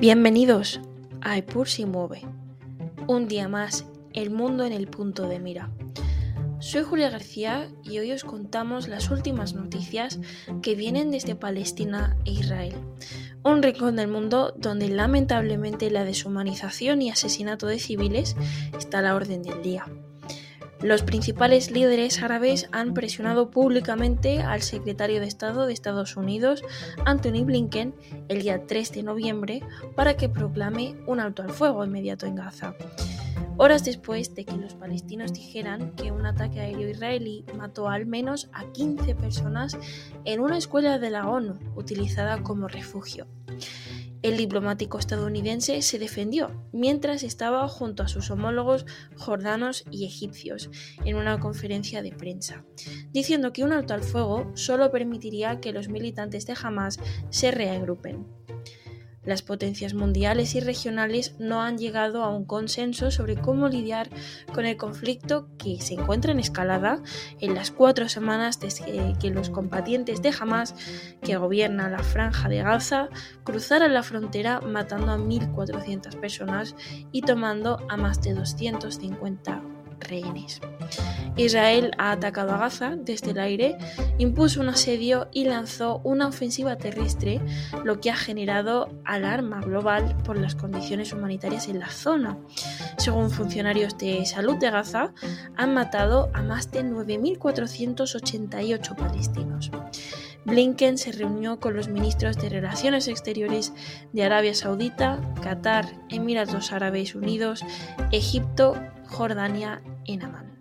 Bienvenidos a Epur si mueve. Un día más, el mundo en el punto de mira. Soy Julia García y hoy os contamos las últimas noticias que vienen desde Palestina e Israel, un rincón del mundo donde lamentablemente la deshumanización y asesinato de civiles está a la orden del día. Los principales líderes árabes han presionado públicamente al secretario de Estado de Estados Unidos, Anthony Blinken, el día 3 de noviembre para que proclame un alto al fuego inmediato en Gaza. Horas después de que los palestinos dijeran que un ataque aéreo israelí mató al menos a 15 personas en una escuela de la ONU utilizada como refugio. El diplomático estadounidense se defendió mientras estaba junto a sus homólogos jordanos y egipcios en una conferencia de prensa, diciendo que un alto al fuego solo permitiría que los militantes de Hamas se reagrupen. Las potencias mundiales y regionales no han llegado a un consenso sobre cómo lidiar con el conflicto que se encuentra en escalada en las cuatro semanas desde que los combatientes de Hamas, que gobiernan la franja de Gaza, cruzaran la frontera matando a 1.400 personas y tomando a más de 250 rehenes. Israel ha atacado a Gaza desde el aire, impuso un asedio y lanzó una ofensiva terrestre, lo que ha generado alarma global por las condiciones humanitarias en la zona. Según funcionarios de salud de Gaza, han matado a más de 9.488 palestinos. Blinken se reunió con los ministros de Relaciones Exteriores de Arabia Saudita, Qatar, Emiratos Árabes Unidos, Egipto, Jordania y Amán.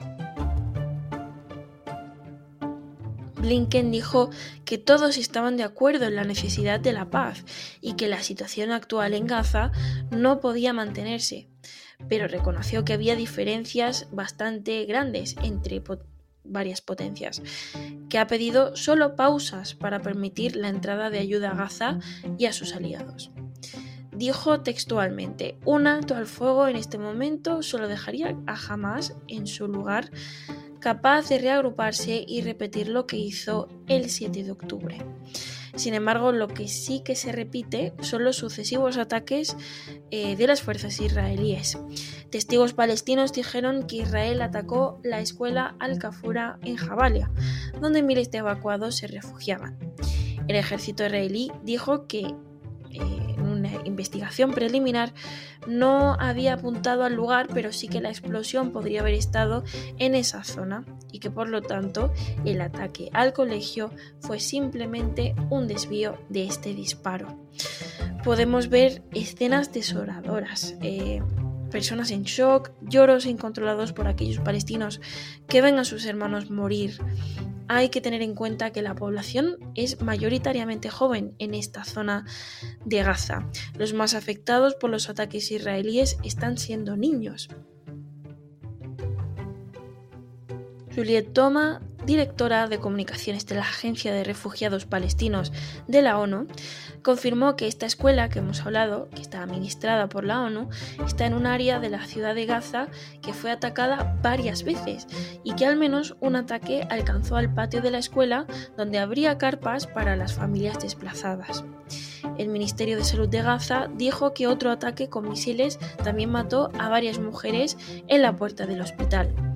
Blinken dijo que todos estaban de acuerdo en la necesidad de la paz y que la situación actual en Gaza no podía mantenerse, pero reconoció que había diferencias bastante grandes entre varias potencias, que ha pedido solo pausas para permitir la entrada de ayuda a Gaza y a sus aliados. Dijo textualmente, un alto al fuego en este momento solo dejaría a Hamas en su lugar capaz de reagruparse y repetir lo que hizo el 7 de octubre. Sin embargo, lo que sí que se repite son los sucesivos ataques eh, de las fuerzas israelíes. Testigos palestinos dijeron que Israel atacó la escuela Al-Kafura en Jabalia, donde miles de evacuados se refugiaban. El ejército israelí dijo que eh, investigación preliminar no había apuntado al lugar, pero sí que la explosión podría haber estado en esa zona y que por lo tanto el ataque al colegio fue simplemente un desvío de este disparo. Podemos ver escenas desoladoras. Eh, personas en shock, lloros incontrolados por aquellos palestinos que ven a sus hermanos morir, hay que tener en cuenta que la población es mayoritariamente joven en esta zona de Gaza. Los más afectados por los ataques israelíes están siendo niños. Juliette Toma directora de comunicaciones de la Agencia de Refugiados Palestinos de la ONU, confirmó que esta escuela que hemos hablado, que está administrada por la ONU, está en un área de la ciudad de Gaza que fue atacada varias veces y que al menos un ataque alcanzó al patio de la escuela donde habría carpas para las familias desplazadas. El Ministerio de Salud de Gaza dijo que otro ataque con misiles también mató a varias mujeres en la puerta del hospital.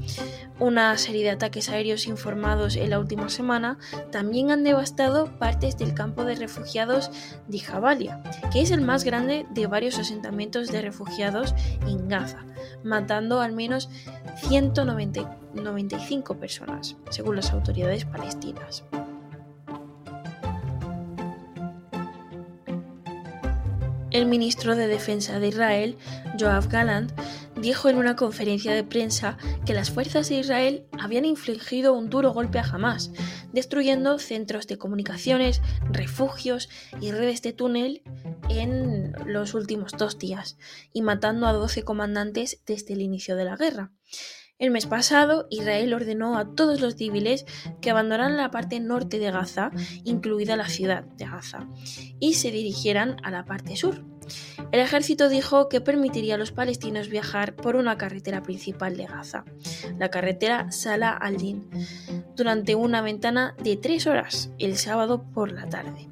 Una serie de ataques aéreos informados en la última semana también han devastado partes del campo de refugiados de Jabalia, que es el más grande de varios asentamientos de refugiados en Gaza, matando al menos 195 personas, según las autoridades palestinas. El ministro de Defensa de Israel, Joab Galant, dijo en una conferencia de prensa que las fuerzas de Israel habían infligido un duro golpe a Hamas, destruyendo centros de comunicaciones, refugios y redes de túnel en los últimos dos días y matando a 12 comandantes desde el inicio de la guerra. El mes pasado, Israel ordenó a todos los civiles que abandonaran la parte norte de Gaza, incluida la ciudad de Gaza, y se dirigieran a la parte sur. El ejército dijo que permitiría a los palestinos viajar por una carretera principal de Gaza, la carretera Salah al-Din, durante una ventana de tres horas el sábado por la tarde.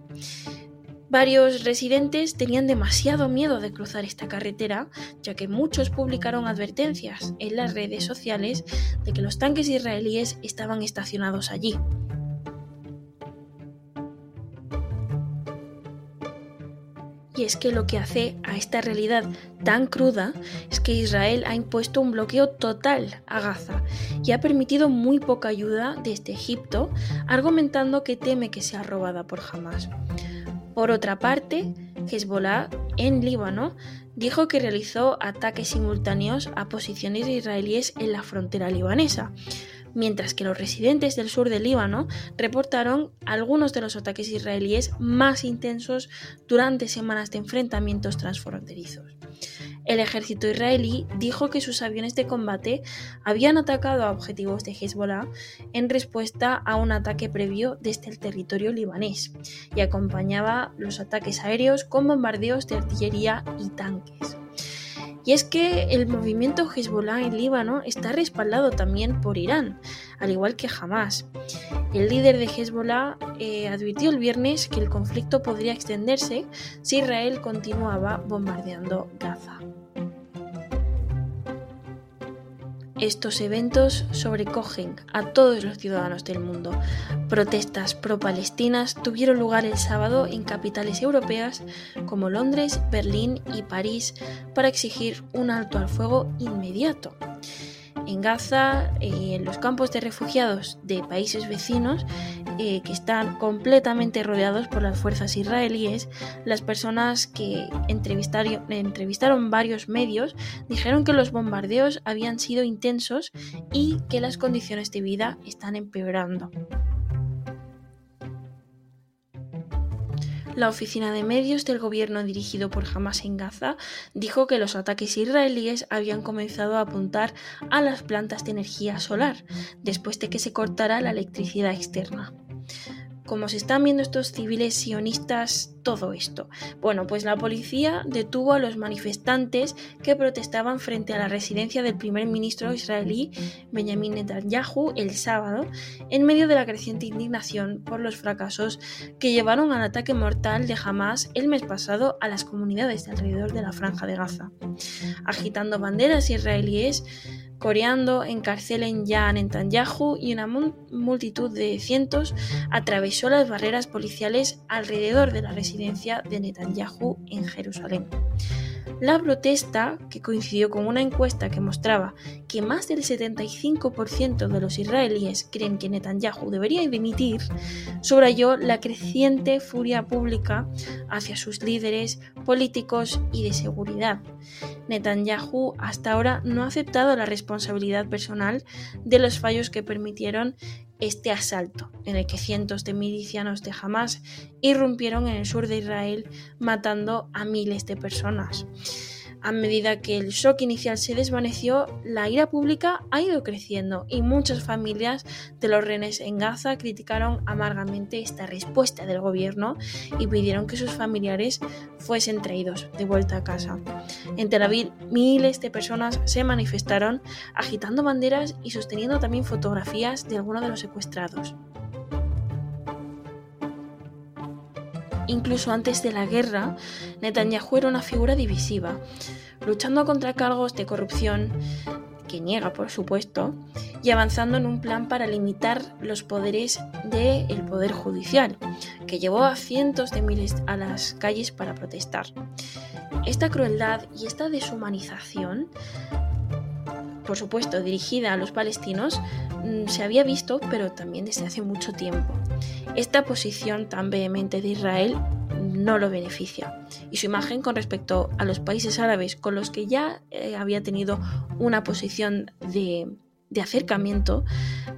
Varios residentes tenían demasiado miedo de cruzar esta carretera, ya que muchos publicaron advertencias en las redes sociales de que los tanques israelíes estaban estacionados allí. Y es que lo que hace a esta realidad tan cruda es que Israel ha impuesto un bloqueo total a Gaza y ha permitido muy poca ayuda desde Egipto, argumentando que teme que sea robada por Hamas. Por otra parte, Hezbollah en Líbano dijo que realizó ataques simultáneos a posiciones israelíes en la frontera libanesa, mientras que los residentes del sur del Líbano reportaron algunos de los ataques israelíes más intensos durante semanas de enfrentamientos transfronterizos. El ejército israelí dijo que sus aviones de combate habían atacado a objetivos de Hezbollah en respuesta a un ataque previo desde el territorio libanés y acompañaba los ataques aéreos con bombardeos de artillería y tanques. Y es que el movimiento Hezbollah en Líbano está respaldado también por Irán, al igual que Hamas. El líder de Hezbollah eh, advirtió el viernes que el conflicto podría extenderse si Israel continuaba bombardeando Gaza. Estos eventos sobrecogen a todos los ciudadanos del mundo. Protestas pro-palestinas tuvieron lugar el sábado en capitales europeas como Londres, Berlín y París para exigir un alto al fuego inmediato en Gaza, eh, en los campos de refugiados de países vecinos que están completamente rodeados por las fuerzas israelíes, las personas que entrevistaron, entrevistaron varios medios dijeron que los bombardeos habían sido intensos y que las condiciones de vida están empeorando. La oficina de medios del gobierno dirigido por Hamas en Gaza dijo que los ataques israelíes habían comenzado a apuntar a las plantas de energía solar después de que se cortara la electricidad externa como se están viendo estos civiles sionistas todo esto? Bueno, pues la policía detuvo a los manifestantes que protestaban frente a la residencia del primer ministro israelí Benjamin Netanyahu el sábado, en medio de la creciente indignación por los fracasos que llevaron al ataque mortal de Hamas el mes pasado a las comunidades de alrededor de la franja de Gaza. Agitando banderas israelíes, coreando, encarcelen ya a Netanyahu y una multitud de cientos atravesó las barreras policiales alrededor de la residencia de Netanyahu en Jerusalén. La protesta, que coincidió con una encuesta que mostraba que más del 75% de los israelíes creen que Netanyahu debería dimitir, subrayó la creciente furia pública hacia sus líderes políticos y de seguridad. Netanyahu hasta ahora no ha aceptado la responsabilidad personal de los fallos que permitieron este asalto, en el que cientos de milicianos de Hamas irrumpieron en el sur de Israel matando a miles de personas. A medida que el shock inicial se desvaneció, la ira pública ha ido creciendo y muchas familias de los rehenes en Gaza criticaron amargamente esta respuesta del gobierno y pidieron que sus familiares fuesen traídos de vuelta a casa. En Tel Aviv, miles de personas se manifestaron agitando banderas y sosteniendo también fotografías de algunos de los secuestrados. Incluso antes de la guerra, Netanyahu era una figura divisiva, luchando contra cargos de corrupción, que niega por supuesto, y avanzando en un plan para limitar los poderes del Poder Judicial, que llevó a cientos de miles a las calles para protestar. Esta crueldad y esta deshumanización, por supuesto dirigida a los palestinos, mm, se había visto, pero también desde hace mucho tiempo. Esta posición tan vehemente de Israel no lo beneficia y su imagen con respecto a los países árabes con los que ya eh, había tenido una posición de, acercamiento,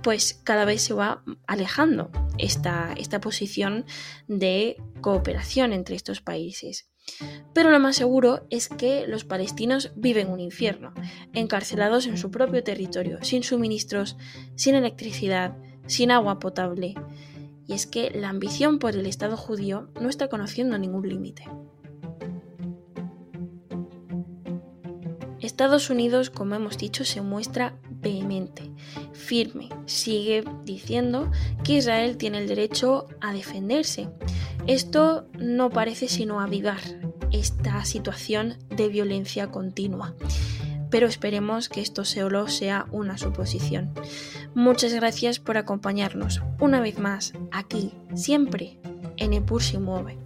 pues cada vez se va alejando esta, esta posición de cooperación entre estos países. Pero lo más seguro es que los palestinos viven un infierno, encarcelados en su propio territorio, sin suministros, sin electricidad, sin agua potable y es que la ambición por el Estado judío no está conociendo ningún límite. Estados Unidos, como hemos dicho, se muestra vehemente, firme, sigue diciendo que Israel tiene el derecho a defenderse Esto no parece sino avivar esta situación de violencia continua pero esperemos que esto solo sea una suposición. Muchas gracias por acompañarnos una vez más aquí, siempre, en Epur se mueve.